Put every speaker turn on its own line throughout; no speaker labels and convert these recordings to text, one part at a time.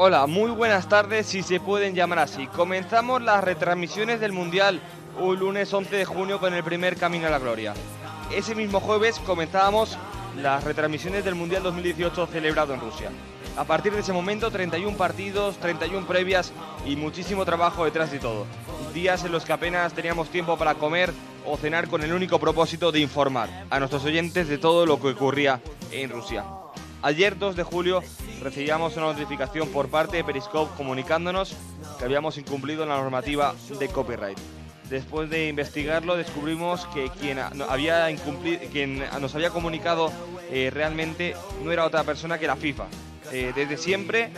Hola, muy buenas tardes, si se pueden llamar así. Comenzamos las retransmisiones del Mundial un lunes 11 de junio con el primer Camino a la Gloria. Ese mismo jueves comenzábamos las retransmisiones del Mundial 2018 celebrado en Rusia. A partir de ese momento, 31 partidos, 31 previas y muchísimo trabajo detrás de todo. Días en los que apenas teníamos tiempo para comer o cenar con el único propósito de informar a nuestros oyentes de todo lo que ocurría en Rusia. Ayer, 2 de julio, recibíamos una notificación por parte de Periscope comunicándonos que habíamos incumplido la normativa de copyright. Después de investigarlo, descubrimos que quien, había quien nos había comunicado eh, realmente no era otra persona que la FIFA. Eh, desde siempre,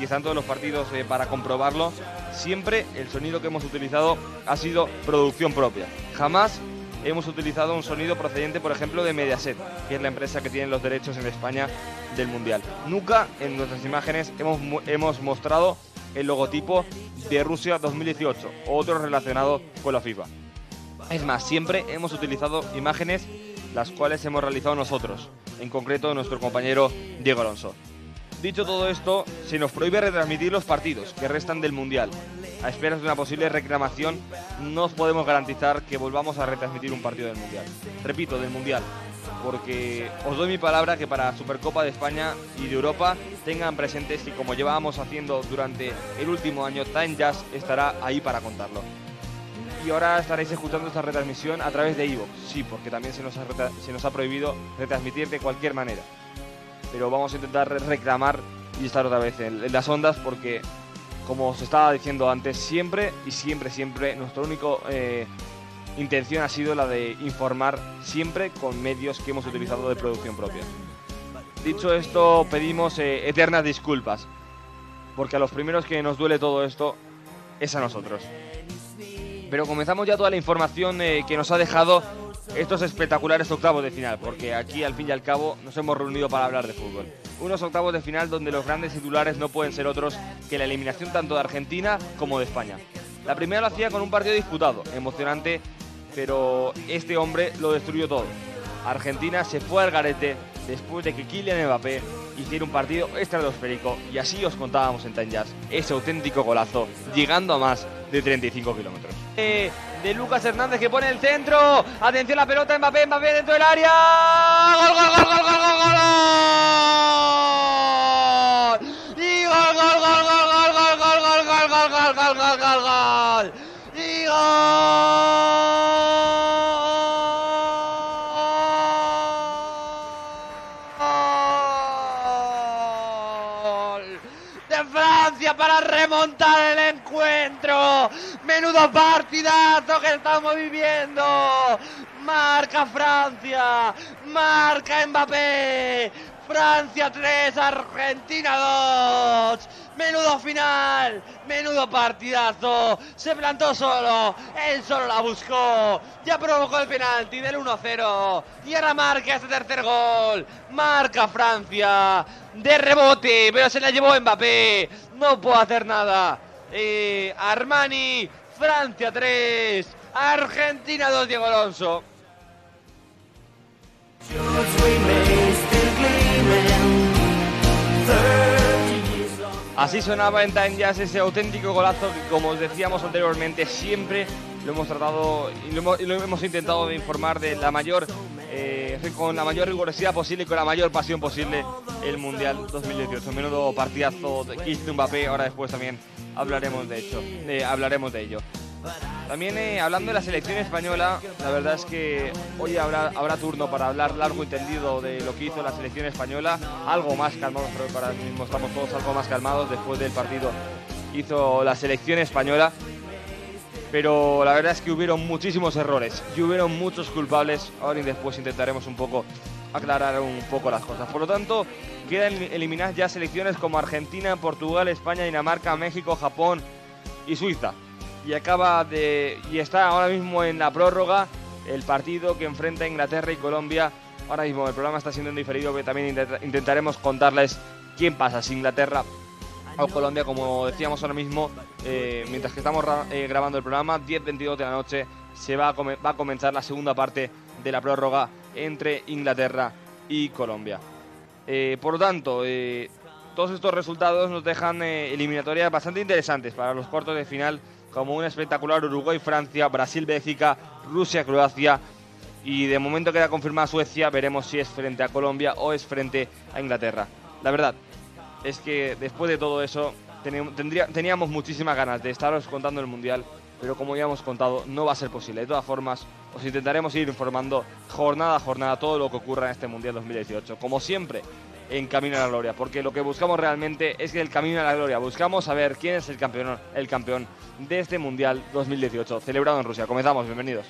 y están todos los partidos eh, para comprobarlo, siempre el sonido que hemos utilizado ha sido producción propia. Jamás hemos utilizado un sonido procedente, por ejemplo, de Mediaset, que es la empresa que tiene los derechos en España del Mundial. Nunca en nuestras imágenes hemos, hemos mostrado el logotipo de Rusia 2018 o otro relacionado con la FIFA. Es más, siempre hemos utilizado imágenes las cuales hemos realizado nosotros, en concreto nuestro compañero Diego Alonso. Dicho todo esto, se nos prohíbe retransmitir los partidos que restan del Mundial. A esperas de una posible reclamación, no os podemos garantizar que volvamos a retransmitir un partido del Mundial. Repito, del Mundial porque os doy mi palabra que para Supercopa de España y de Europa tengan presentes que como llevábamos haciendo durante el último año, Time Jazz estará ahí para contarlo. Y ahora estaréis escuchando esta retransmisión a través de Ivo, sí, porque también se nos, ha se nos ha prohibido retransmitir de cualquier manera. Pero vamos a intentar reclamar y estar otra vez en, las ondas porque, como os estaba diciendo antes, siempre y siempre, siempre, nuestro único eh, intención ha sido la de informar siempre con medios que hemos utilizado de producción propia. Dicho esto, pedimos eh, eternas disculpas, porque a los primeros que nos duele todo esto es a nosotros. Pero comenzamos ya toda la información eh, que nos ha dejado estos espectaculares octavos de final, porque aquí al fin y al cabo nos hemos reunido para hablar de fútbol. Unos octavos de final donde los grandes titulares no pueden ser otros que la eliminación tanto de Argentina como de España. La primera lo hacía con un partido disputado, emocionante pero este hombre lo destruyó todo. Argentina se fue al garete después de que Kylian Mbappé hiciera un partido estratosférico y así os contábamos en Time ese auténtico golazo, llegando a más de 35 kilómetros. Eh, de Lucas Hernández que pone el centro, atención la pelota, Mbappé, Mbappé dentro del área, gol, gol, gol, gol, gol, gol, gol, y gol, gol, gol, gol, gol, gol, gol, gol, gol, gol, gol, gol, gol, gol, gol, y gol. para remontar el encuentro. Menudo partidazo que estamos viviendo. Marca Francia, marca Mbappé. Francia 3, Argentina 2. Menudo final, menudo partidazo. Se plantó solo, él solo la buscó. Ya provocó el penalti del 1-0. Y ahora marca ese tercer gol. Marca Francia de rebote, pero se la llevó Mbappé. No puedo hacer nada. Eh, Armani, Francia 3, Argentina 2, Diego Alonso. Así sonaba en Time Jazz ese auténtico golazo que, como os decíamos anteriormente, siempre lo hemos tratado y lo hemos, intentado de informar de la mayor, eh, con la mayor rigurosidad posible y con la mayor pasión posible el Mundial 2018. Menudo partidazo de Kylian Mbappé, ahora después también hablaremos de, hecho, hablaremos de ello. También eh, hablando de la selección española, la verdad es que hoy habrá, habrá turno para hablar largo y tendido de lo que hizo la selección española, algo más calmados, creo que ahora mismo estamos todos algo más calmados después del partido que hizo la selección española. Pero la verdad es que hubieron muchísimos errores y hubieron muchos culpables. Ahora y después intentaremos un poco aclarar un poco las cosas. Por lo tanto, quedan eliminadas ya selecciones como Argentina, Portugal, España, Dinamarca, México, Japón y Suiza y acaba de y está ahora mismo en la prórroga el partido que enfrenta Inglaterra y Colombia. Ahora mismo el programa está siendo diferido, pero también intentaremos contarles quién pasa, si Inglaterra o Colombia, como decíamos ahora mismo, eh, mientras que estamos eh, grabando el programa, 10-22 de la noche, se va a, va a comenzar la segunda parte de la prórroga entre Inglaterra y Colombia. Eh, por lo tanto, todos estos resultados nos dejan eh, eliminatorias bastante interesantes para los cuartos de final, como un espectacular Uruguay-Francia, Brasil-Bélgica, Rusia-Croacia. Y de momento queda confirmada Suecia, veremos si es frente a Colombia o es frente a Inglaterra. La verdad es que después de todo eso teníamos muchísimas ganas de estaros contando el Mundial, pero como ya hemos contado, no va a ser posible. De todas formas, os intentaremos ir informando jornada a jornada todo lo que ocurra en este Mundial 2018. Como siempre, en Camino a la Gloria, porque lo que buscamos realmente es el Camino a la Gloria buscamos saber quién es el campeón, el campeón de este Mundial 2018 celebrado en Rusia. Comenzamos, bienvenidos.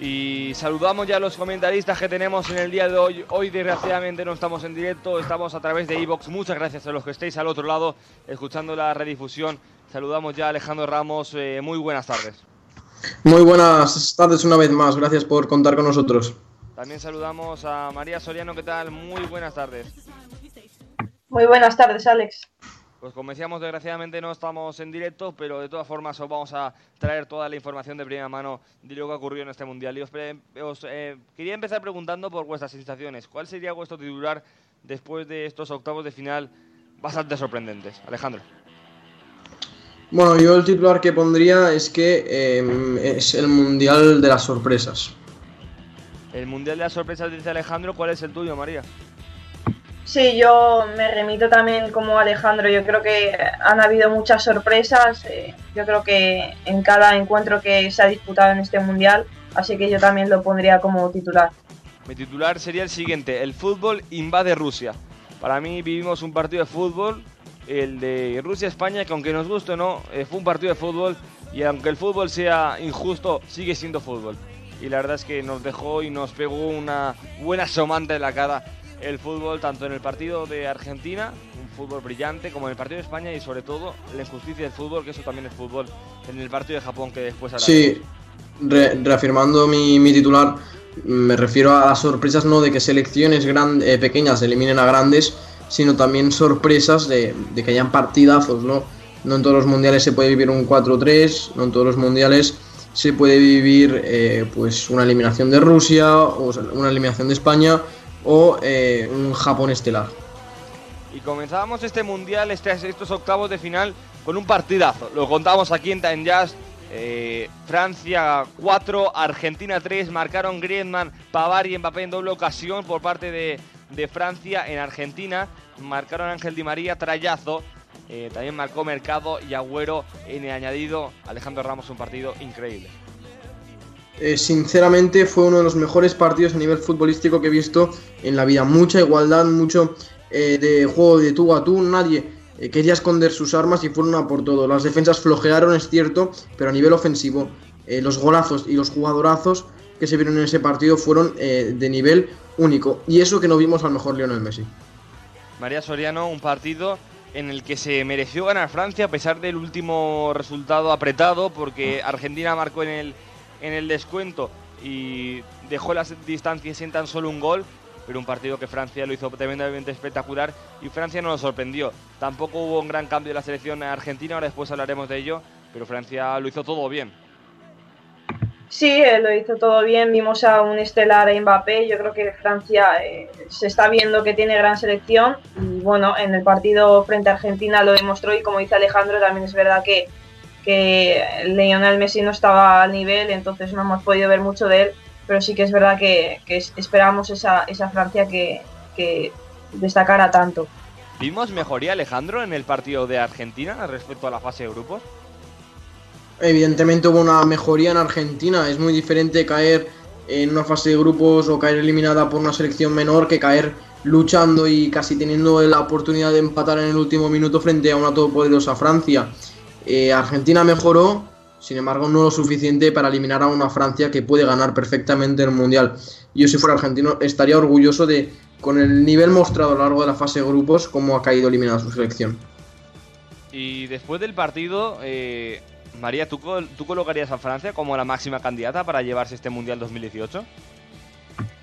Y saludamos ya a los comentaristas que tenemos en el día de hoy. Hoy desgraciadamente no estamos en directo, estamos a través de Evox. Muchas gracias a los que estéis al otro lado escuchando la redifusión. Saludamos ya a Alejandro Ramos. Eh, muy buenas tardes.
Muy buenas tardes una vez más. Gracias por contar con nosotros.
También saludamos a María Soriano. ¿Qué tal? Muy buenas tardes.
Muy buenas tardes, Alex.
Pues como decíamos, desgraciadamente no estamos en directo, pero de todas formas os vamos a traer toda la información de primera mano de lo que ocurrió en este Mundial. Y os, eh, quería empezar preguntando por vuestras sensaciones. ¿Cuál sería vuestro titular después de estos octavos de final bastante sorprendentes? Alejandro.
Bueno, yo el titular que pondría es que em, es el Mundial de las Sorpresas.
El Mundial de las Sorpresas, dice Alejandro. ¿Cuál es el tuyo, María?
Sí, yo me remito también como Alejandro. Yo creo que han habido muchas sorpresas. Eh, yo creo que en cada encuentro que se ha disputado en este mundial, así que yo también lo pondría como titular.
Mi titular sería el siguiente: el fútbol invade Rusia. Para mí vivimos un partido de fútbol, el de Rusia-España, que aunque nos guste o no, eh, fue un partido de fútbol y aunque el fútbol sea injusto, sigue siendo fútbol. Y la verdad es que nos dejó y nos pegó una buena somanta en la cara el fútbol tanto en el partido de Argentina, un fútbol brillante, como en el partido de España y sobre todo la injusticia del fútbol, que eso también es fútbol, en el partido de Japón que después
Sí, reafirmando mi, titular, me refiero a las sorpresas no de que selecciones eh, pequeñas eliminen a grandes, sino también sorpresas de, que hayan partidazos, ¿no? No en todos los mundiales se puede vivir un 4-3, no en todos los mundiales se puede vivir eh, pues una eliminación de Rusia o una eliminación de España o eh, un Japón estelar.
Y comenzábamos este mundial, este, estos octavos de final, con un partidazo. Lo contamos aquí en Time Jazz. Eh, Francia 4, Argentina 3, marcaron Griezmann, Pavar y Mbappé en doble ocasión por parte de, Francia en Argentina. Marcaron Ángel Di María, trayazo. Eh, también marcó Mercado y Agüero en el añadido. Alejandro Ramos, un partido increíble.
Eh, sinceramente fue uno de los mejores partidos a nivel futbolístico que he visto en la vida. Mucha igualdad, mucho eh, de juego de tú a tú. Nadie eh, quería esconder sus armas y fueron a por todo. Las defensas flojearon, es cierto, pero a nivel ofensivo, los golazos y los jugadorazos que se vieron en ese partido fueron de nivel único. Y eso que no vimos al mejor Lionel Messi.
María Soriano, un partido en el que se mereció ganar Francia a pesar del último resultado apretado, porque Argentina marcó en el en el descuento y dejó las distancias en tan solo un gol, pero un partido que Francia lo hizo tremendamente espectacular y Francia no nos sorprendió. Tampoco hubo un gran cambio de la selección argentina, ahora después hablaremos de ello, pero Francia lo hizo todo bien.
Sí, eh, lo hizo todo bien. Vimos a un estelar Mbappé. Yo creo que Francia eh, se está viendo que tiene gran selección. Y bueno, en el partido frente a Argentina lo demostró. Y como dice Alejandro, también es verdad que que Lionel Messi no estaba al nivel, entonces no hemos podido ver mucho de él, pero sí que es verdad que, esperamos esa, esa Francia que, que, destacara tanto.
¿Vimos mejoría, Alejandro, en el partido de Argentina respecto a la fase de grupos?
Evidentemente hubo una mejoría en Argentina, es muy diferente caer en una fase de grupos o caer eliminada por una selección menor que caer luchando y casi teniendo la oportunidad de empatar en el último minuto frente a una todopoderosa Francia. Eh, Argentina mejoró, sin embargo, no lo suficiente para eliminar a una Francia que puede ganar perfectamente el Mundial. Yo, si fuera argentino, estaría orgulloso de, con el nivel mostrado a lo largo de la fase de grupos, cómo ha caído eliminada su selección.
Y después del partido, eh, María, ¿tú, ¿tú colocarías a Francia como la máxima candidata para llevarse este Mundial 2018?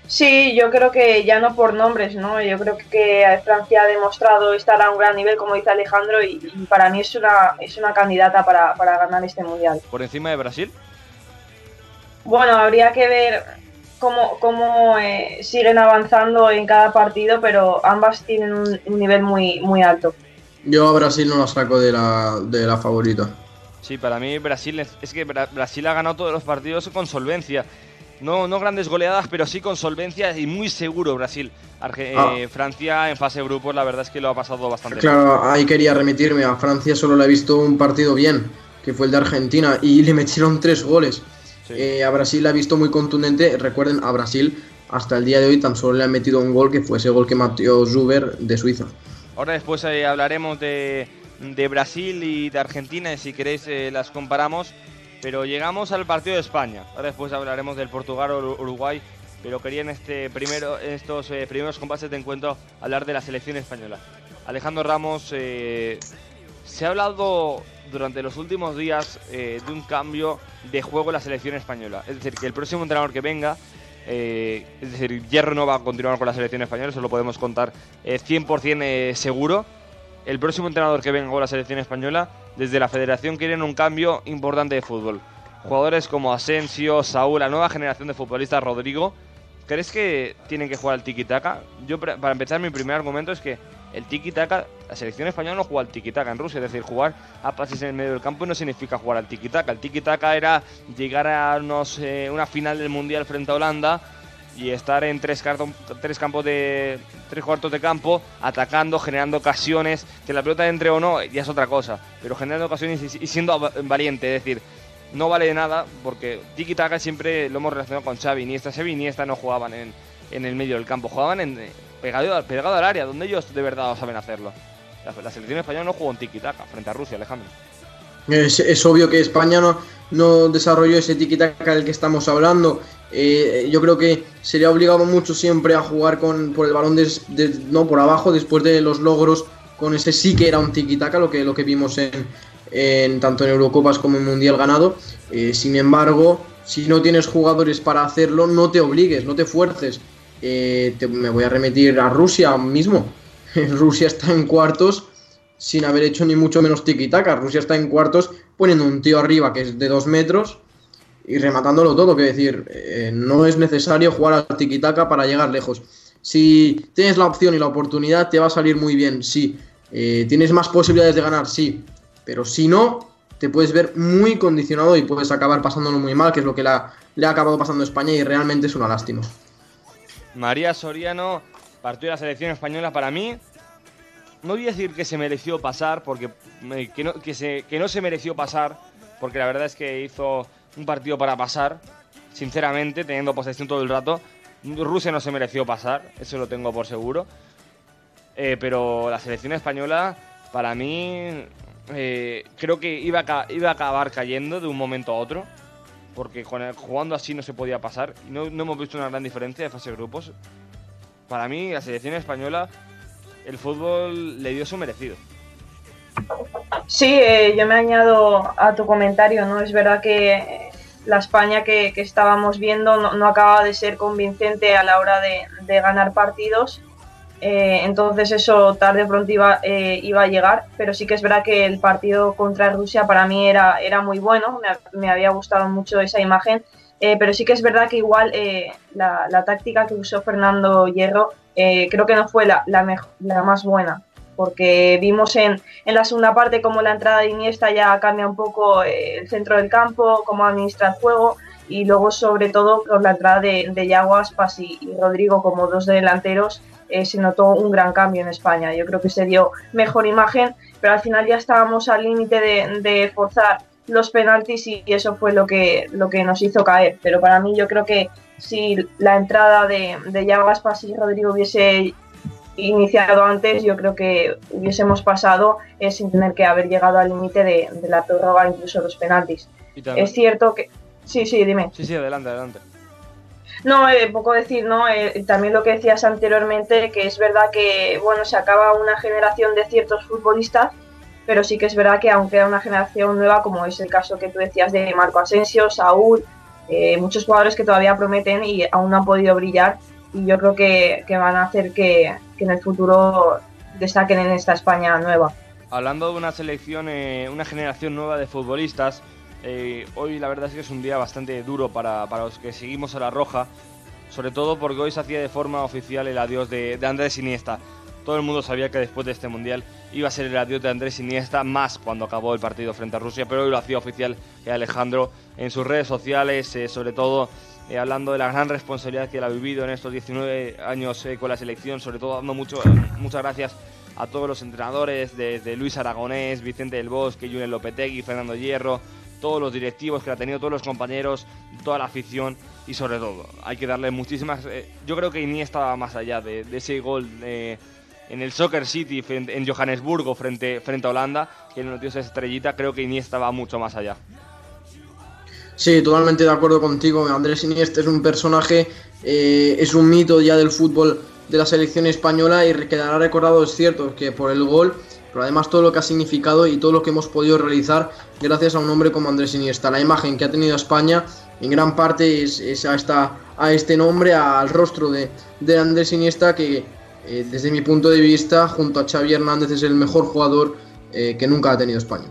Sí, yo creo que ya no por nombres, ¿no? Yo creo que Francia ha demostrado estar a un gran nivel, como dice Alejandro, y, para mí es una, es una candidata para, ganar este mundial.
¿Por encima de Brasil?
Bueno, habría que ver cómo, cómo eh, siguen avanzando en cada partido, pero ambas tienen un, nivel muy, muy alto.
Yo a Brasil no la saco de la, de la favorita.
Sí, para mí Brasil es, es que Brasil ha ganado todos los partidos con solvencia. No, no grandes goleadas, pero sí con solvencia y muy seguro Brasil. Ah. Eh, Francia en fase de grupos, la verdad es que lo ha pasado bastante
Claro, ahí quería remitirme. A Francia solo le he visto un partido bien, que fue el de Argentina, y le metieron tres goles. Eh, a Brasil la he visto muy contundente. Recuerden, a Brasil hasta el día de hoy tan solo le han metido un gol, que fue ese gol que metió Zuber de Suiza.
Ahora después eh, hablaremos de, de, Brasil y de Argentina, y si queréis las comparamos. Pero llegamos al partido de España. Ahora después hablaremos del Portugal o Uruguay. Pero quería en, este primero, en estos eh, primeros compases de encuentro hablar de la selección española. Alejandro Ramos, eh, se ha hablado durante los últimos días eh, de un cambio de juego en la selección española. Es decir, que el próximo entrenador que venga, es decir, Hierro no va a continuar con la selección española, eso lo podemos contar 100% seguro. El próximo entrenador que venga con la selección española desde la federación quieren un cambio importante de fútbol. Jugadores como Asensio, Saúl, la nueva generación de futbolistas, Rodrigo, ¿crees que tienen que jugar al tiki-taka? Yo, para empezar, mi primer argumento es que el tiki-taka, la selección española no juega al tiki-taka en Rusia, es decir, jugar a pases en el medio del campo no significa jugar al tiki-taka. El tiki-taka era llegar a una final del Mundial frente a Holanda y estar en tres, campos de tres cuartos de campo atacando, generando ocasiones, que la pelota entre o no ya es otra cosa, pero generando ocasiones y, siendo valiente, es decir, no vale de nada porque tiki taka siempre lo hemos relacionado con Xavi, ni esta Xavi ni esta no jugaban en, en el medio del campo, jugaban en, pegado, pegado al área, donde ellos de verdad saben hacerlo. La, selección española no jugó en tiki taka frente a Rusia, Alejandro.
Es, obvio que España no, no desarrolló ese tiki-taka del que estamos hablando. Eh, yo creo que sería obligado mucho siempre a jugar con, por el balón no por abajo después de los logros con ese sí que era un tiki-taka lo que, lo que vimos en, tanto en Eurocopas como en Mundial ganado. Eh, sin embargo, si no tienes jugadores para hacerlo, no te obligues, no te fuerces. Eh, me voy a remitir a Rusia mismo. Rusia está en cuartos sin haber hecho ni mucho menos tiki-taka. Rusia está en cuartos poniendo un tío arriba que es de dos metros y rematándolo todo. Que decir, eh, no es necesario jugar al tiki-taka para llegar lejos. Si tienes la opción y la oportunidad, te va a salir muy bien, sí. Eh, tienes más posibilidades de ganar, sí. Pero si no, te puedes ver muy condicionado y puedes acabar pasándolo muy mal, que es lo que le ha acabado pasando a España y realmente es una lástima.
María Soriano, partido de la selección española para mí, no voy a decir que se mereció pasar, porque que no, que, se, que no se mereció pasar, porque la verdad es que hizo un partido para pasar, sinceramente, teniendo posesión todo el rato. Rusia no se mereció pasar, eso lo tengo por seguro. Eh, pero la selección española, para mí, eh, creo que iba a, iba a acabar cayendo de un momento a otro. Porque jugando así no se podía pasar. No, no hemos visto una gran diferencia de fase de grupos. Para mí, la selección española el fútbol le dio su merecido.
Sí, eh, yo me añado a tu comentario, ¿no? Es verdad que la España que, estábamos viendo no, no, acaba de ser convincente a la hora de, ganar partidos. Eh, entonces eso tarde o pronto iba, eh, iba a llegar, pero sí que es verdad que el partido contra Rusia para mí era, era muy bueno, me, había gustado mucho esa imagen, pero sí que es verdad que igual la, la, táctica que usó Fernando Hierro eh, creo que no fue la, la, más buena, porque vimos en, en, la segunda parte como la entrada de Iniesta ya cambia un poco eh, el centro del campo, cómo administra el juego, y luego sobre todo con la entrada de, de Yaguas, Pasi y Rodrigo como dos delanteros, eh, se notó un gran cambio en España. Yo creo que se dio mejor imagen, pero al final ya estábamos al límite de, de forzar los penaltis y eso fue lo que, lo que nos hizo caer. Pero para mí yo creo que si la entrada de, de Yagas y Rodrigo hubiese iniciado antes, yo creo que hubiésemos pasado eh, sin tener que haber llegado al límite de, la prórroga, incluso los penaltis. Es cierto que... Sí, sí, dime.
Sí, sí, adelante, adelante.
No, eh, poco decir, ¿no? Eh, también lo que decías anteriormente, que es verdad que, bueno, se acaba una generación de ciertos futbolistas, pero sí que es verdad que aunque queda una generación nueva, como es el caso que tú decías de Marco Asensio, Saúl, eh, muchos jugadores que todavía prometen y aún no han podido brillar. Y yo creo que, van a hacer que, en el futuro destaquen en esta España nueva.
Hablando de una selección, eh, una generación nueva de futbolistas, eh, hoy la verdad es que es un día bastante duro para, los que seguimos a la Roja, sobre todo porque hoy se hacía de forma oficial el adiós de, de Andrés Iniesta. Todo el mundo sabía que después de este mundial iba a ser el adiós de Andrés Iniesta, más cuando acabó el partido frente a Rusia, pero hoy lo hacía oficial Alejandro en sus redes sociales, eh, sobre todo eh, hablando de la gran responsabilidad que él ha vivido en estos 19 años eh, con la selección, sobre todo dando mucho, muchas gracias a todos los entrenadores, desde Luis Aragonés, Vicente del Bosque, Julen Lopetegui, Fernando Hierro, todos los directivos que ha tenido, todos los compañeros, toda la afición y sobre todo hay que darle muchísimas... yo creo que Iniesta va más allá de, ese gol en el Soccer City en Johannesburgo frente, frente a Holanda, que nos dio esa estrellita, creo que Iniesta va mucho más allá.
Sí, totalmente de acuerdo contigo. Andrés Iniesta es un personaje, eh, es un mito ya del fútbol de la selección española y quedará recordado, es cierto, que por el gol, pero además todo lo que ha significado y todo lo que hemos podido realizar gracias a un hombre como Andrés Iniesta. La imagen que ha tenido España en gran parte es, a, esta, a este nombre, al rostro de, Andrés Iniesta que eh, desde mi punto de vista, junto a Xavi Hernández, es el mejor jugador eh, que nunca ha tenido España.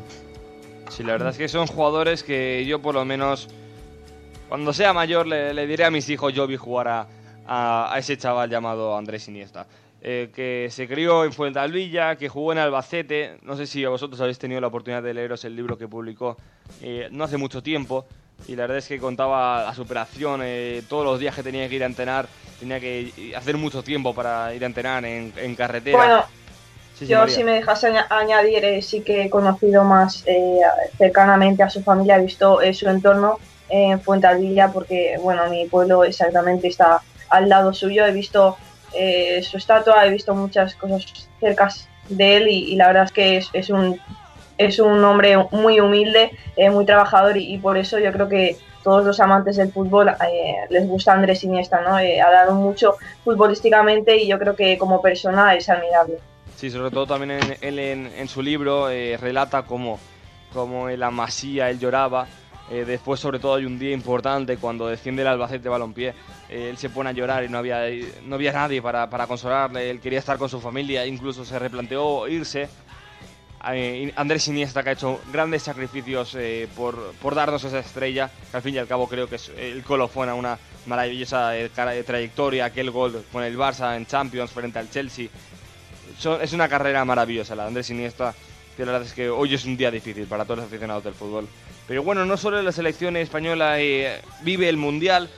Sí, la verdad es que son jugadores que yo por lo menos, cuando sea mayor, le, diré a mis hijos yo vi jugar a, a, ese chaval llamado Andrés Iniesta. Eh, que se crió en Fuentalvilla, que jugó en Albacete. No sé si vosotros habéis tenido la oportunidad de leeros el libro que publicó no hace mucho tiempo. Y la verdad es que contaba la superación, todos los días que tenía que ir a entrenar tenía que hacer mucho tiempo para ir a entrenar en, carretera.
Bueno, yo si me dejas añadir, eh, sí que he conocido más eh, cercanamente a su familia, he visto eh, su entorno en Fuentalvilla, porque bueno, mi pueblo exactamente está al lado suyo, he visto su estatua, he visto muchas cosas cerca de él y, la verdad es que es, un es un hombre muy humilde, muy trabajador y, por eso yo creo que todos los amantes del fútbol eh, les gusta Andrés Iniesta, ¿no? Eh, ha dado mucho futbolísticamente y yo creo que como persona es admirable.
Sí, sobre todo también en, él en, su libro eh, relata cómo, cómo en la masía él lloraba. después, sobre todo, hay un día importante cuando desciende el Albacete Balompié. él se pone a llorar y no había, no había nadie para, para consolarle. Él quería estar con su familia, incluso se replanteó irse eh, Andrés Iniesta que ha hecho grandes sacrificios eh, por, darnos esa estrella, que al fin y al cabo creo que es el colofón a una maravillosa eh, trayectoria, aquel gol con el Barça en Champions frente al Chelsea. Es una carrera maravillosa la de Andrés Iniesta, que la verdad es que hoy es un día difícil para todos los aficionados del fútbol. Pero bueno, no solo la selección española vive el Mundial,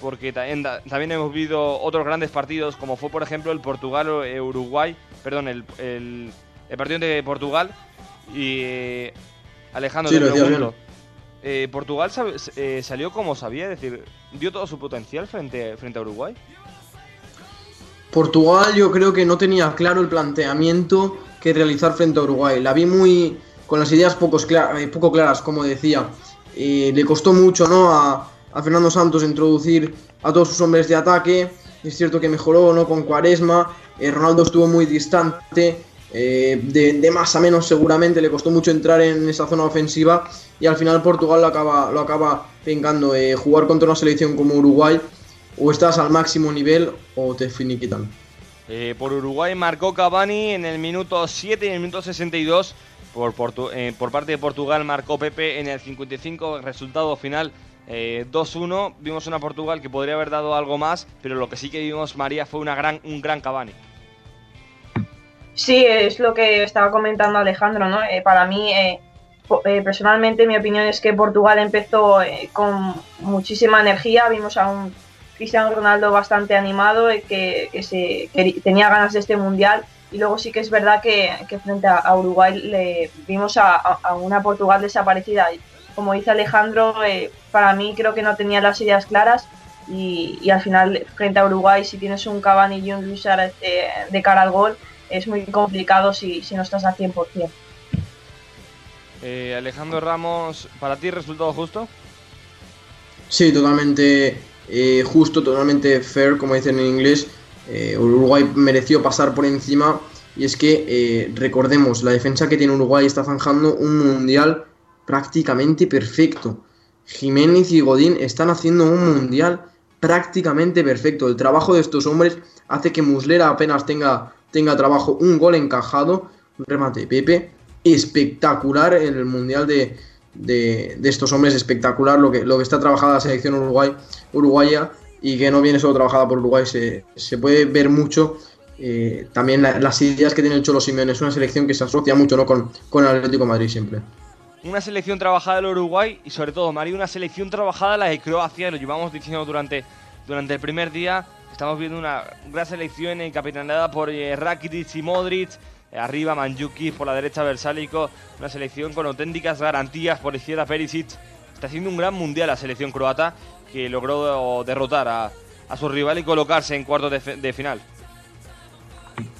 porque también, también, hemos vivido otros grandes partidos, como fue por ejemplo el Portugal-Uruguay, perdón, el el partido de Portugal y eh, Alejandro sí, eh, Portugal eh, salió como sabía, es decir, dio todo su potencial frente, frente a Uruguay.
Portugal yo creo que no tenía claro el planteamiento que realizar frente a Uruguay. La vi muy con las ideas poco claras, como decía. le costó mucho ¿no? a, Fernando Santos introducir a todos sus hombres de ataque. Es cierto que mejoró ¿no? con Cuaresma. Ronaldo estuvo muy distante. Eh, de, más a menos seguramente le costó mucho entrar en esa zona ofensiva y al final Portugal lo acaba, lo acaba. Eh, jugar contra una selección como Uruguay o estás al máximo nivel o te finiquitan.
Eh, por Uruguay marcó Cavani en el minuto 7 y en el minuto 62. Por, por parte de Portugal marcó Pepe en el 55. Resultado final 2-1. Vimos una Portugal que podría haber dado algo más, pero lo que sí que vimos María fue una gran, un gran Cavani.
Sí, es lo que estaba comentando Alejandro, ¿no? Eh, para mí, eh, eh, personalmente, mi opinión es que Portugal empezó con muchísima energía. Vimos a un Cristiano Ronaldo bastante animado, que, se, tenía ganas de este mundial. Y luego sí que es verdad que, frente a, Uruguay le vimos a, una Portugal desaparecida. Como dice Alejandro, para mí creo que no tenía las ideas claras. Y, al final, frente a Uruguay, si tienes un Cavani y un Luis de cara al gol, es muy complicado si, no estás al 100%.
Eh, Alejandro Ramos, ¿para ti resultado justo?
Sí, totalmente eh, justo, totalmente fair, como dicen en inglés. Eh, Uruguay mereció pasar por encima y es que eh, recordemos, la defensa que tiene Uruguay está zanjando un mundial prácticamente perfecto. Jiménez y Godín están haciendo un mundial prácticamente perfecto. El trabajo de estos hombres hace que Muslera apenas tenga, tenga trabajo. Un gol encajado, un remate de Pepe, espectacular en el Mundial de, de, estos hombres, espectacular lo que, lo que está trabajada la selección Uruguay, uruguaya y que no viene solo trabajada por Uruguay, se, se puede ver mucho eh, también las ideas que tiene el Cholo Simeone. Es una selección que se asocia mucho ¿no? con, con el Atlético de Madrid siempre.
Una selección trabajada del Uruguay y sobre todo, María, una selección trabajada la de Croacia, lo llevamos diciendo durante, durante el primer día. Estamos viendo una gran selección encapitaneada por eh, Rakitic y Modric, arriba Manjuki, por la derecha Versálico, una selección con auténticas garantías por izquierda Perisic. Está haciendo un gran mundial la selección croata que logró derrotar a, a su rival y colocarse en cuartos de final.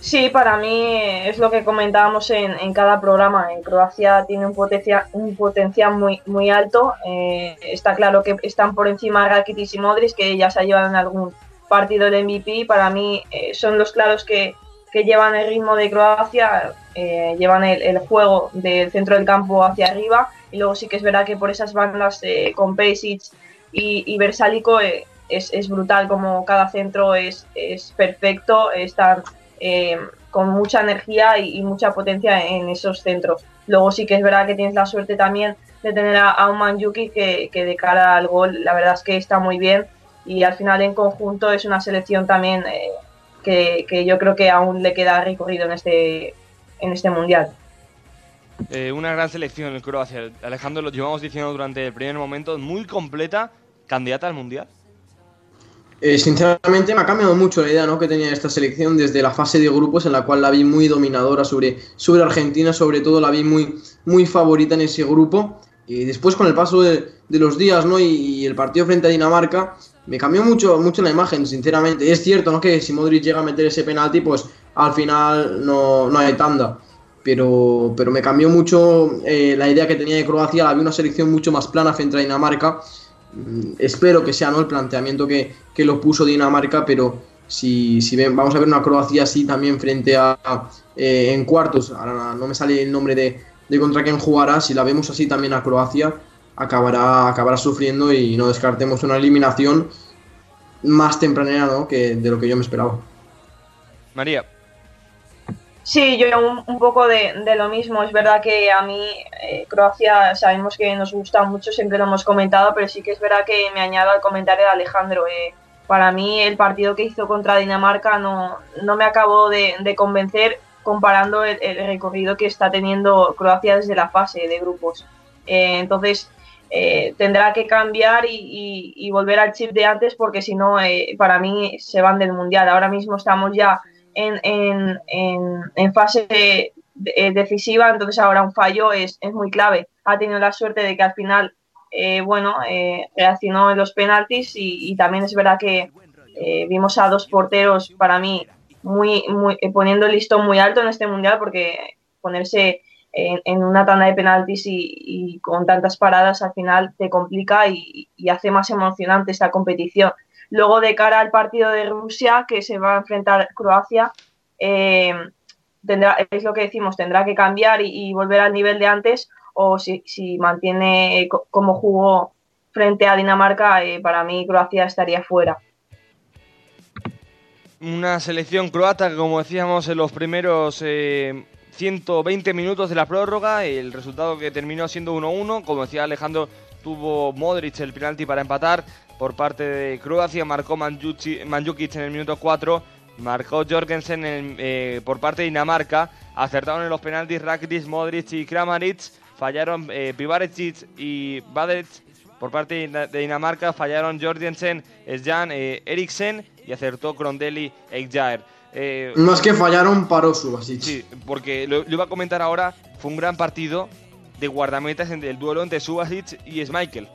Sí, para mí es lo que comentábamos en, cada programa. En Croacia tiene un, potencia, un potencial muy, muy alto. Eh, está claro que están por encima Rakitic y Modric, que ya se ha llevado en algún partido el MVP. Para mí eh, son los claros que, llevan el ritmo de Croacia, eh, llevan el, juego del centro del campo hacia arriba. Y luego sí que es verdad que por esas bandas con Pesic y, y Versálico es, es, brutal como cada centro es, es perfecto. Están eh, con mucha energía y, mucha potencia en esos centros. Luego sí que es verdad que tienes la suerte también de tener a, un Manjuki que, que, de cara al gol la verdad es que está muy bien y al final en conjunto es una selección también que, yo creo que aún le queda recorrido en este, en este mundial.
Eh, una gran selección el Croacia. Alejandro, lo llevamos diciendo durante el primer momento, muy completa, candidata al mundial.
Eh, sinceramente me ha cambiado mucho la idea ¿no? que tenía esta selección desde la fase de grupos en la cual la vi muy dominadora sobre, sobre Argentina, sobre todo la vi muy, muy favorita en ese grupo. Y después con el paso de, los días ¿no? Y, el partido frente a Dinamarca me cambió mucho, mucho la imagen, sinceramente. Es cierto ¿no? que si Modric llega a meter ese penalti, pues al final no, no hay tanda. Pero, pero me cambió mucho eh, la idea que tenía de Croacia, vi una selección mucho más plana frente a Dinamarca Mm, espero que sea ¿no? el planteamiento que, lo puso Dinamarca, pero si, si vamos a ver una Croacia así también frente a, eh, en cuartos, ahora no me sale el nombre de, contra quién jugará, si la vemos así también a Croacia, acabará, acabará sufriendo y no descartemos una eliminación más tempranera ¿no? que de lo que yo me esperaba.
María.
Sí, yo un, poco de, lo mismo. Es verdad que a mí eh, Croacia sabemos que nos gusta mucho, siempre lo hemos comentado, pero sí que es verdad que me añado al comentario de Alejandro. Eh, para mí el partido que hizo contra Dinamarca no, no me acabó de, convencer comparando el, recorrido que está teniendo Croacia desde la fase de grupos. Eh, entonces tendrá que cambiar y, y, volver al chip de antes porque si no, para mí se van del Mundial. Ahora mismo estamos ya en, fase eh, decisiva, entonces ahora un fallo es, muy clave. Ha tenido la suerte de que al final, eh, bueno, eh, reaccionó en los penaltis y, también es verdad que vimos a dos porteros para mí muy, muy poniendo el listón muy alto en este mundial porque ponerse en, una tanda de penaltis y, con tantas paradas al final te complica y, y hace más emocionante esta competición. Luego, de cara al partido de Rusia, que se va a enfrentar Croacia, eh, tendrá, es lo que decimos, tendrá que cambiar y, volver al nivel de antes, o si, mantiene como jugó frente a Dinamarca, eh, para mí Croacia estaría fuera.
Una selección croata que, como decíamos, en los primeros 120 eh, minutos de la prórroga, el resultado que terminó siendo 1-1, como decía Alejandro, tuvo Modric el penalti para empatar, por parte de Croacia, marcó Manjukic en el minuto 4, marcó Jorgensen eh, por parte de Dinamarca, acertaron en los penaltis Rakitic, Modric y Kramaric, fallaron eh, y Badec por parte de Dinamarca, fallaron Jorgensen, Sjan, eh, Eriksen y acertó Krondelli Eikjaer.
Eh, Más que fallaron, paró Subasic.
Sí, porque lo, iba a comentar ahora, fue un gran partido de guardametas entre el duelo entre Subasic y Schmeichel.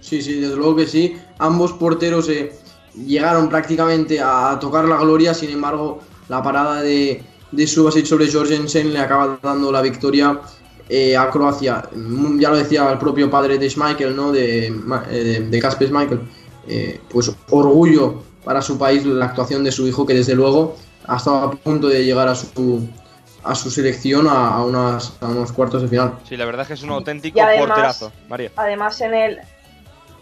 Sí, sí, desde luego que sí. Ambos porteros eh, llegaron prácticamente a tocar la gloria, sin embargo, la parada de, de Subasic sobre Jorgensen le acaba dando la victoria eh, a Croacia. Mm, ya lo decía el propio padre de Schmeichel, ¿no? de, eh, de, Kasper Schmeichel. pues orgullo para su país la actuación de su hijo, que desde luego ha estado a punto de llegar a su, a su selección a, unas, a unos cuartos de final.
Sí, la verdad es que es un auténtico porterazo, María.
Además, en el,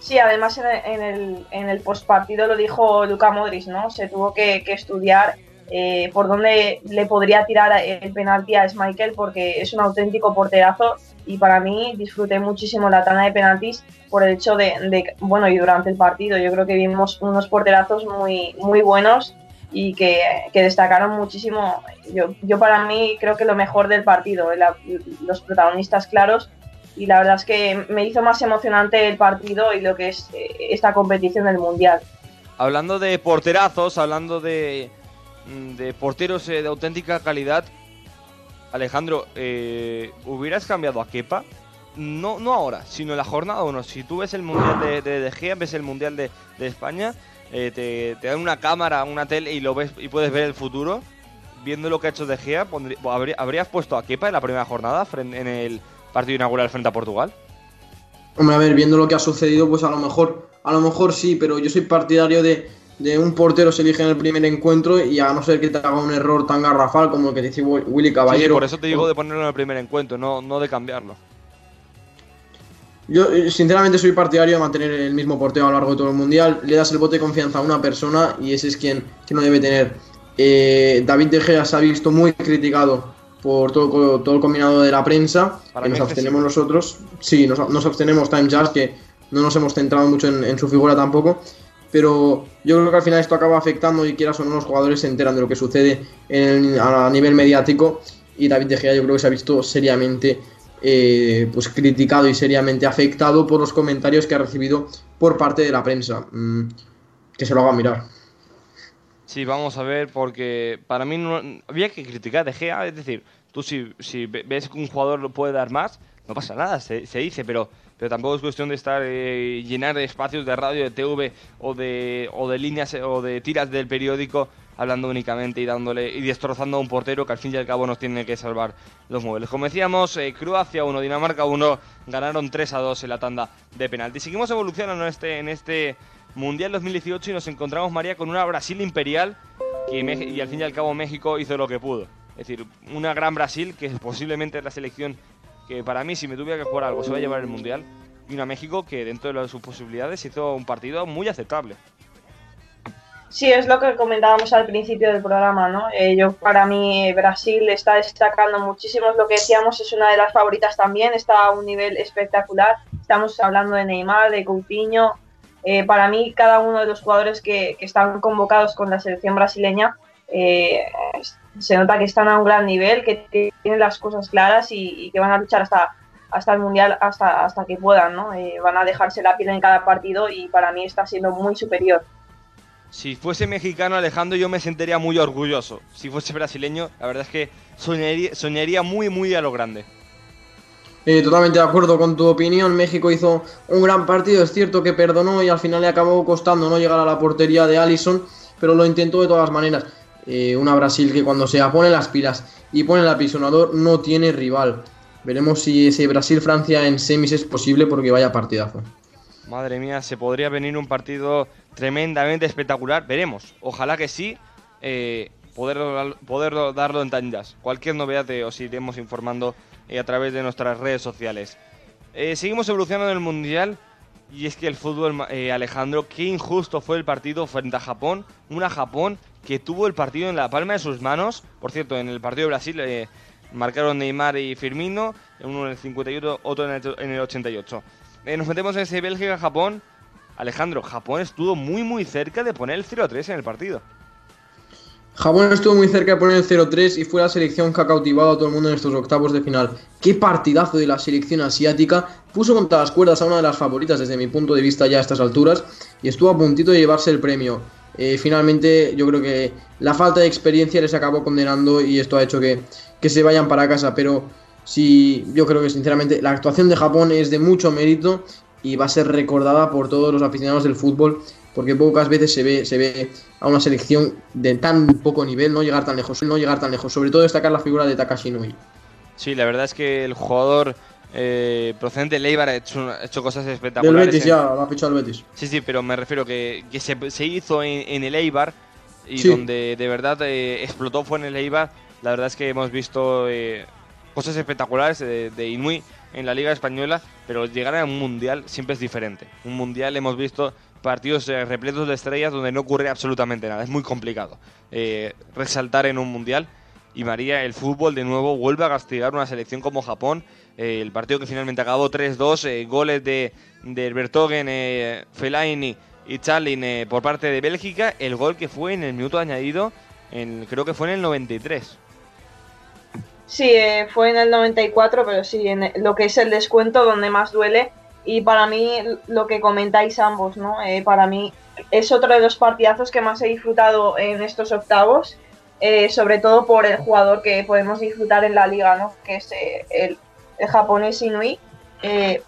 Sí, además en el, en el, postpartido lo dijo Luca Modric, ¿no? Se tuvo que, estudiar eh, por dónde le podría tirar el penalti a Schmeichel porque es un auténtico porterazo y para mí disfruté muchísimo la tanda de penaltis por el hecho de, bueno, y durante el partido yo creo que vimos unos porterazos muy, muy buenos y que, destacaron muchísimo. Yo, yo para mí creo que lo mejor del partido, los protagonistas claros y la verdad es que me hizo más emocionante el partido y lo que es eh, esta competición del Mundial.
Hablando de porterazos, hablando de, de porteros eh, de auténtica calidad, Alejandro, eh, ¿hubieras cambiado a Kepa? No, no ahora, sino la jornada 1. Si tú ves el Mundial de, de, Gea, ves el Mundial de, España, te, dan una cámara, una tele y lo ves y puedes ver el futuro. Viendo lo que ha hecho De Gea, ¿habrías puesto a Kepa en la primera jornada en el partido inaugural frente a Portugal?
Hombre, a ver, viendo lo que ha sucedido, pues a lo mejor, a lo mejor sí, pero yo soy partidario de, un portero se elige en el primer encuentro y a no ser que te haga un error tan garrafal como el que dice Willy Caballero.
por eso te digo de ponerlo en el primer encuentro, no, no de cambiarlo.
Yo, eh, sinceramente, soy partidario de mantener el mismo portero a lo largo de todo el mundial. Le das el bote de confianza a una persona y ese es quien, quien no debe tener. Eh, David De Gea se ha visto muy criticado por todo, todo el combinado de la prensa, que nos abstenemos nosotros. Sí, nos, nos abstenemos Time Jazz, que no nos hemos centrado mucho en, su figura tampoco. Pero yo creo que al final esto acaba afectando y quieras o no los jugadores se enteran de lo que sucede a nivel mediático. Y David De Gea yo creo que se ha visto seriamente eh, pues criticado y seriamente afectado por los comentarios que ha recibido por parte de la prensa. Mm, que se lo haga mirar.
Sí, vamos a ver, porque para mí no, había que criticar de Gea, es decir, tú si, ves que un jugador lo puede dar más, no pasa nada, se, dice, pero, pero tampoco es cuestión de estar eh, llenar espacios de radio, de TV o de, o de líneas o de tiras del periódico hablando únicamente y dándole y destrozando a un portero que al fin y al cabo nos tiene que salvar los muebles. Como decíamos, eh, Croacia 1, Dinamarca 1, ganaron 3 a 2 en la tanda de penalti. Seguimos evolucionando en este, este Mundial 2018 y nos encontramos, María, con una Brasil imperial que y al fin y al cabo México hizo lo que pudo. Es decir, una gran Brasil que posiblemente es la selección que para mí, si me tuviera que jugar algo, se va a llevar el Mundial. Y una México que dentro de sus posibilidades hizo un partido muy aceptable.
Sí, es lo que comentábamos al principio del programa, ¿no? Eh, yo, para mí, Brasil está destacando muchísimo, lo que decíamos, es una de las favoritas también, está a un nivel espectacular. Estamos hablando de Neymar, de Coutinho, eh, para mí, cada uno de los jugadores que, están convocados con la selección brasileña eh, se nota que están a un gran nivel, que, tienen las cosas claras y, que van a luchar hasta, hasta el Mundial, hasta, hasta que puedan. ¿no? Eh, van a dejarse la piel en cada partido y para mí está siendo muy superior.
Si fuese mexicano Alejandro yo me sentiría muy orgulloso. Si fuese brasileño, la verdad es que soñaría, soñaría muy muy a lo grande.
Eh, totalmente de acuerdo con tu opinión. México hizo un gran partido. Es cierto que perdonó y al final le acabó costando no llegar a la portería de Allison, pero lo intentó de todas maneras. Eh, una Brasil que cuando se pone las pilas y pone el apisonador no tiene rival. Veremos si ese Brasil-Francia en semis es posible porque vaya partidazo.
Madre mía, se podría venir un partido tremendamente espectacular. Veremos. Ojalá que sí. Eh, poder, poder darlo en tandas. Cualquier novedad os iremos informando eh, a través de nuestras redes sociales. Eh, seguimos evolucionando en el Mundial y es que el fútbol, eh, Alejandro, qué injusto fue el partido frente a Japón. Una Japón que tuvo el partido en la palma de sus manos. Por cierto, en el partido de Brasil marcaron Neymar y Firmino, uno en el 58, otro en el, en el 88. nos metemos en ese Bélgica-Japón. Alejandro, Japón estuvo muy muy cerca de poner el 0-3 en el partido.
Japón estuvo muy cerca de poner el 0-3 y fue la selección que ha cautivado a todo el mundo en estos octavos de final. Qué partidazo de la selección asiática. Puso contra las cuerdas a una de las favoritas desde mi punto de vista ya a estas alturas y estuvo a puntito de llevarse el premio. Eh, finalmente yo creo que la falta de experiencia les acabó condenando y esto ha hecho que, que se vayan para casa. Pero sí, yo creo que sinceramente la actuación de Japón es de mucho mérito y va a ser recordada por todos los aficionados del fútbol porque pocas veces se ve, se ve a una selección de tan poco nivel no llegar tan lejos, no llegar tan lejos, sobre todo destacar la figura de Takashi Nui.
Sí, la verdad es que el jugador eh, procedente de Leibar ha hecho, hecho cosas espectaculares.
Del Betis ya, lo ha fichado el Betis.
Sí, sí, pero me refiero que, que se, se, hizo en, el Eibar y donde de verdad eh, explotó fue en el Eibar. La verdad es que hemos visto eh, cosas espectaculares de, de Inui en la Liga Española, pero llegar a un Mundial siempre es diferente. Un Mundial hemos visto partidos eh, repletos de estrellas donde no ocurre absolutamente nada. Es muy complicado resaltar en un Mundial. Y María, el fútbol de nuevo vuelve a castigar una selección como Japón. Eh, el partido que finalmente acabó 3-2, goles de, de Bertogen, Fellaini y Charlin por parte de Bélgica. El gol que fue en el minuto añadido, creo que fue en el 93.
Sí, fue en el 94, pero sí, en lo que es el descuento donde más duele y para mí, lo que comentáis ambos, ¿no? Eh, para mí es otro de los partidazos que más he disfrutado en estos octavos, eh, sobre todo por el jugador que podemos disfrutar en la liga, ¿no? Que es eh, el, japonés Inui.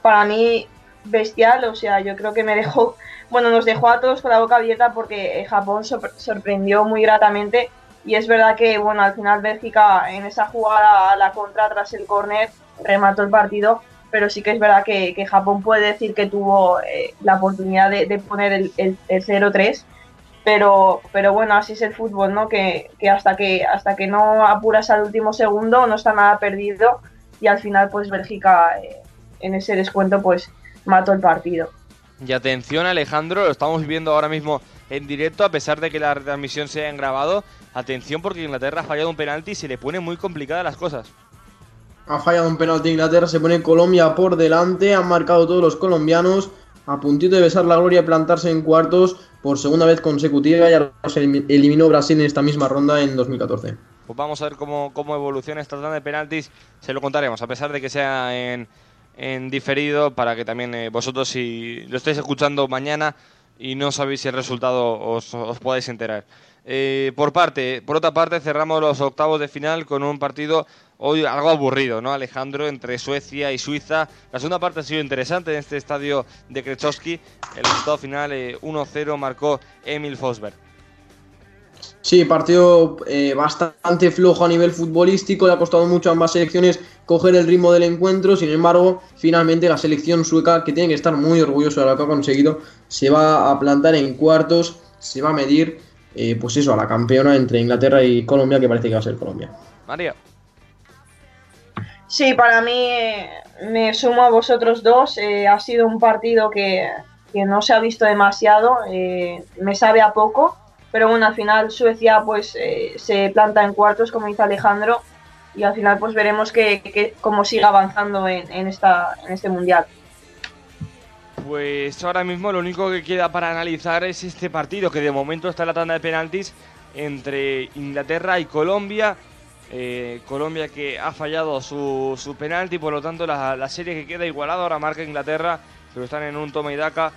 para mí, bestial, o sea, yo creo que me dejó, bueno, nos dejó a todos con la boca abierta porque Japón sorprendió muy gratamente. Y es verdad que, bueno, al final Bélgica en esa jugada a la contra tras el córner remató el partido pero sí que es verdad que, Japón puede decir que tuvo eh, la oportunidad de, poner el, el, 0-3, pero, pero bueno, así es el fútbol, ¿no? Que, hasta que hasta que no apuras al último segundo no está nada perdido y al final pues Bélgica eh, en ese descuento pues mató el partido.
Y atención Alejandro, lo estamos viendo ahora mismo en directo a pesar de que la retransmisión sea en grabado. Atención porque Inglaterra ha fallado un penalti y se le pone muy complicadas las cosas
ha fallado un penalti Inglaterra, se pone Colombia por delante, han marcado todos los colombianos, a puntito de besar la gloria y plantarse en cuartos por segunda vez consecutiva, ya se eliminó Brasil en esta misma ronda en 2014.
Pues vamos a ver cómo, cómo evoluciona esta tanda de penaltis, se lo contaremos, a pesar de que sea en, diferido, para que también eh, vosotros, si lo estáis escuchando mañana y no sabéis si el resultado os, os podáis enterar. Eh, por parte, por otra parte, cerramos los octavos de final con un partido hoy algo aburrido, ¿no, Alejandro? Entre Suecia y Suiza. La segunda parte ha sido interesante en este estadio de Kreczowski. El resultado final 1-0 eh, marcó Emil Fosberg.
Sí, partido eh, bastante flojo a nivel futbolístico, le ha costado mucho a ambas selecciones coger el ritmo del encuentro, sin embargo, finalmente la selección sueca, que tiene que estar muy orgulloso de lo que ha conseguido, se va a plantar en cuartos, se va a medir, eh, pues eso, a la campeona entre Inglaterra y Colombia, que parece que va a ser Colombia.
María.
Sí, para mí me sumo a vosotros dos. Eh, ha sido un partido que, no se ha visto demasiado, eh, me sabe a poco, pero bueno, al final Suecia pues eh, se planta en cuartos, como dice Alejandro, y al final pues veremos que, cómo sigue avanzando en, esta, en este mundial.
Pues ahora mismo lo único que queda para analizar es este partido, que de momento está en la tanda de penaltis entre Inglaterra y Colombia. Eh, Colombia que ha fallado su, su penalti, por lo tanto la, serie que queda igualada ahora marca Inglaterra, pero están en un toma y daca.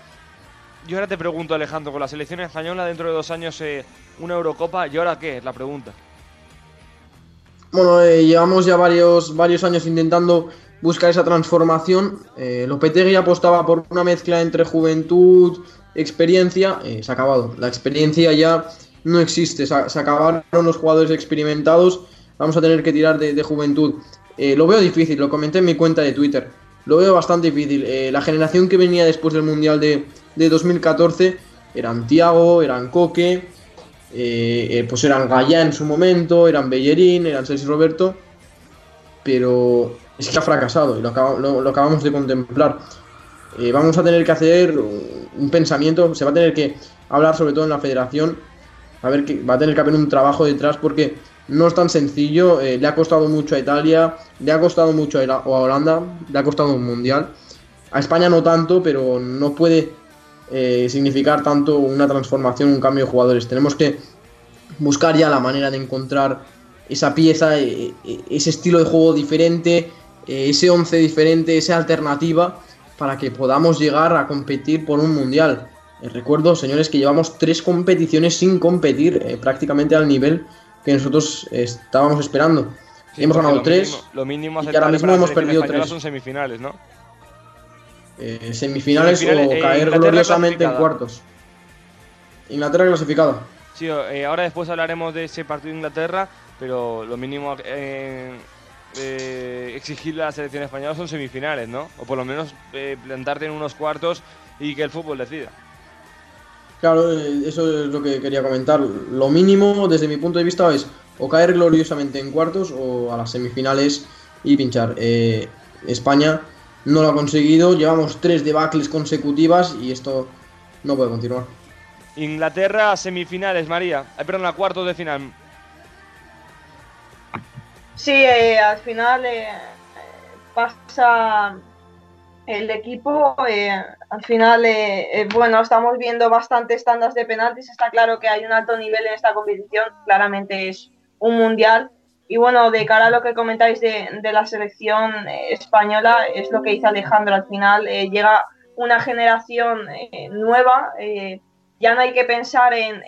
Yo ahora te pregunto Alejandro, con la selección española dentro de dos años eh, una Eurocopa, ¿y ahora qué? Es la pregunta.
Bueno, eh, llevamos ya varios, varios años intentando buscar esa transformación. Lopetegui apostaba por una mezcla entre juventud, experiencia, se ha acabado. La experiencia ya no existe, se, acabaron los jugadores experimentados vamos a tener que tirar de, juventud. Eh, lo veo difícil, lo comenté en mi cuenta de Twitter. Lo veo bastante difícil. Eh, la generación que venía después del Mundial de, 2014 eran Tiago, eran Coque, eh, pues eran Gaya en su momento, eran Bellerín, eran Sergio Roberto. Pero es que ha fracasado y lo, acabamos de contemplar. vamos a tener que hacer un pensamiento, se va a tener que hablar sobre todo en la federación. A ver que va a tener que haber un trabajo detrás porque no es tan sencillo, eh, le ha costado mucho a Italia, le ha costado mucho a, Holanda, le ha costado un mundial. A España no tanto, pero no puede eh, significar tanto una transformación, un cambio de jugadores. Tenemos que buscar ya la manera de encontrar esa pieza, eh, ese estilo de juego diferente, ese 11 diferente, esa alternativa para que podamos llegar a competir por un mundial. recuerdo, señores, que llevamos tres competiciones sin competir prácticamente al nivel que nosotros estábamos esperando. hemos ganado tres.
lo mínimo
y ahora mismo hemos perdido tres.
son semifinales, ¿no?
Eh, semifinales, o eh, caer gloriosamente en cuartos. Inglaterra clasificada.
Sí, eh, ahora después hablaremos de ese partido de Inglaterra, pero lo mínimo exigirle a la selección española son semifinales, ¿no? O por lo menos plantarte en unos cuartos y que el fútbol decida.
Claro, eso es lo que quería comentar. Lo mínimo, desde mi punto de vista, es o caer gloriosamente en cuartos o a las semifinales y pinchar. España no lo ha conseguido. Llevamos tres debacles consecutivas y esto no puede continuar.
Inglaterra, semifinales, María. Eh, perdón, a cuartos de final.
Sí, eh, al final eh, pasa el equipo. al final, bueno, estamos viendo bastantes tandas de penaltis. Está claro que hay un alto nivel en esta competición. Claramente es un mundial. Y bueno, de cara a lo que comentáis de, de la selección española, es lo que dice Alejandro. Al final llega una generación nueva ya no hay que pensar en,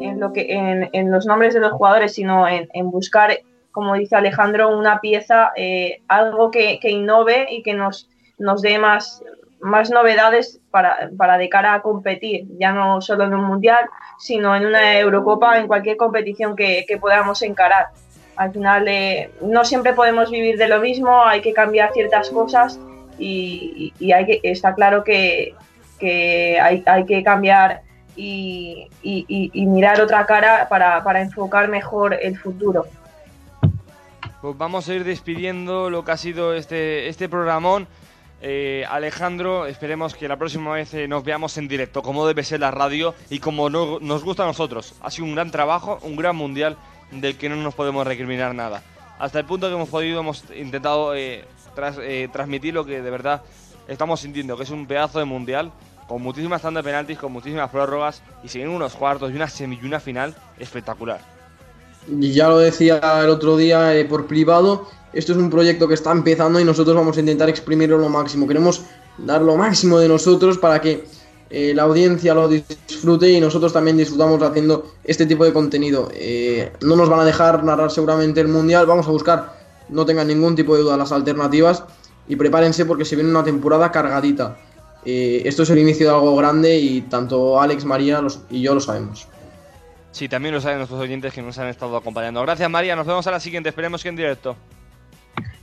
en, lo que, en, los nombres de los jugadores, sino en, buscar, como dice Alejandro, una pieza, eh, algo que, que, innove y que nos, nos dé más, más novedades para, para, de cara a competir, ya no solo en un mundial, sino en una Eurocopa, en cualquier competición que, que podamos encarar. Al final, eh, no siempre podemos vivir de lo mismo, hay que cambiar ciertas cosas y, y hay que, está claro que, hay, que cambiar y, mirar otra cara para, enfocar mejor el futuro.
Pues vamos a ir despidiendo lo que ha sido este, este programón. Eh, Alejandro, esperemos que la próxima vez eh, nos veamos en directo, como debe ser la radio y como nos gusta a nosotros. Ha sido un gran trabajo, un gran mundial del que no nos podemos recriminar nada. Hasta el punto que hemos podido, hemos intentado eh, transmitir lo que de verdad estamos sintiendo, que es un pedazo de mundial con muchísimas tandas de penaltis, con muchísimas prórrogas y siguen unos cuartos y una semi final espectacular.
Y ya lo decía el otro día eh, por privado, esto es un proyecto que está empezando y nosotros vamos a intentar exprimirlo lo máximo. Queremos dar lo máximo de nosotros para que eh, la audiencia lo disfrute y nosotros también disfrutamos haciendo este tipo de contenido. Eh, no nos van a dejar narrar seguramente el Mundial, vamos a buscar, no tengan ningún tipo de duda, las alternativas y prepárense porque se viene una temporada cargadita. Eh, esto es el inicio de algo grande y tanto Alex, María y yo lo sabemos.
Sí, también lo saben nuestros oyentes que nos han estado acompañando. Gracias María, nos vemos a la siguiente, esperemos que en directo.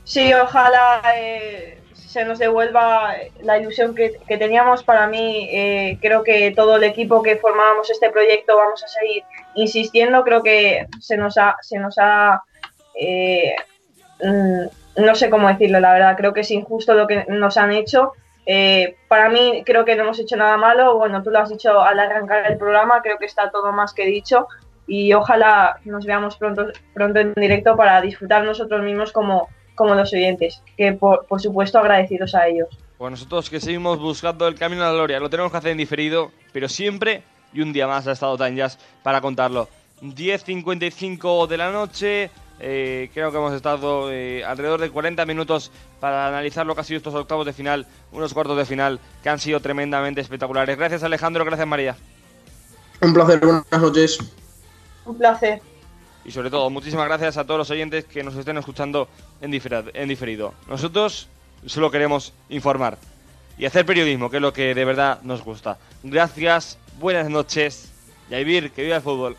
Sí, ojalá eh, se nos devuelva la ilusión que, teníamos. Para mí, eh, creo que todo el equipo que formábamos este proyecto vamos a seguir insistiendo. Creo que se nos ha, se nos ha mm, no sé cómo decirlo, la verdad. Creo que es injusto lo que nos han hecho eh, para mí creo que no hemos hecho nada malo. Bueno, tú lo has dicho al arrancar el programa, creo que está todo más que dicho y ojalá nos veamos pronto, pronto en directo para disfrutar nosotros mismos como, como los oyentes, que por, supuesto agradecidos a ellos.
Pues nosotros que seguimos buscando el camino a la gloria, lo tenemos que hacer en diferido, pero siempre y un día más ha estado Time Jazz para contarlo. 10.55 de la noche, eh, creo que hemos estado eh, alrededor de 40 minutos para analizar lo que ha sido estos octavos de final, unos cuartos de final que han sido tremendamente espectaculares. Gracias Alejandro, gracias María.
Un placer, buenas noches.
Un placer.
Y sobre todo, muchísimas gracias a todos los oyentes que nos estén escuchando en, diferido. Nosotros solo queremos informar y hacer periodismo, que es lo que de verdad nos gusta. Gracias, buenas noches y que viva el fútbol.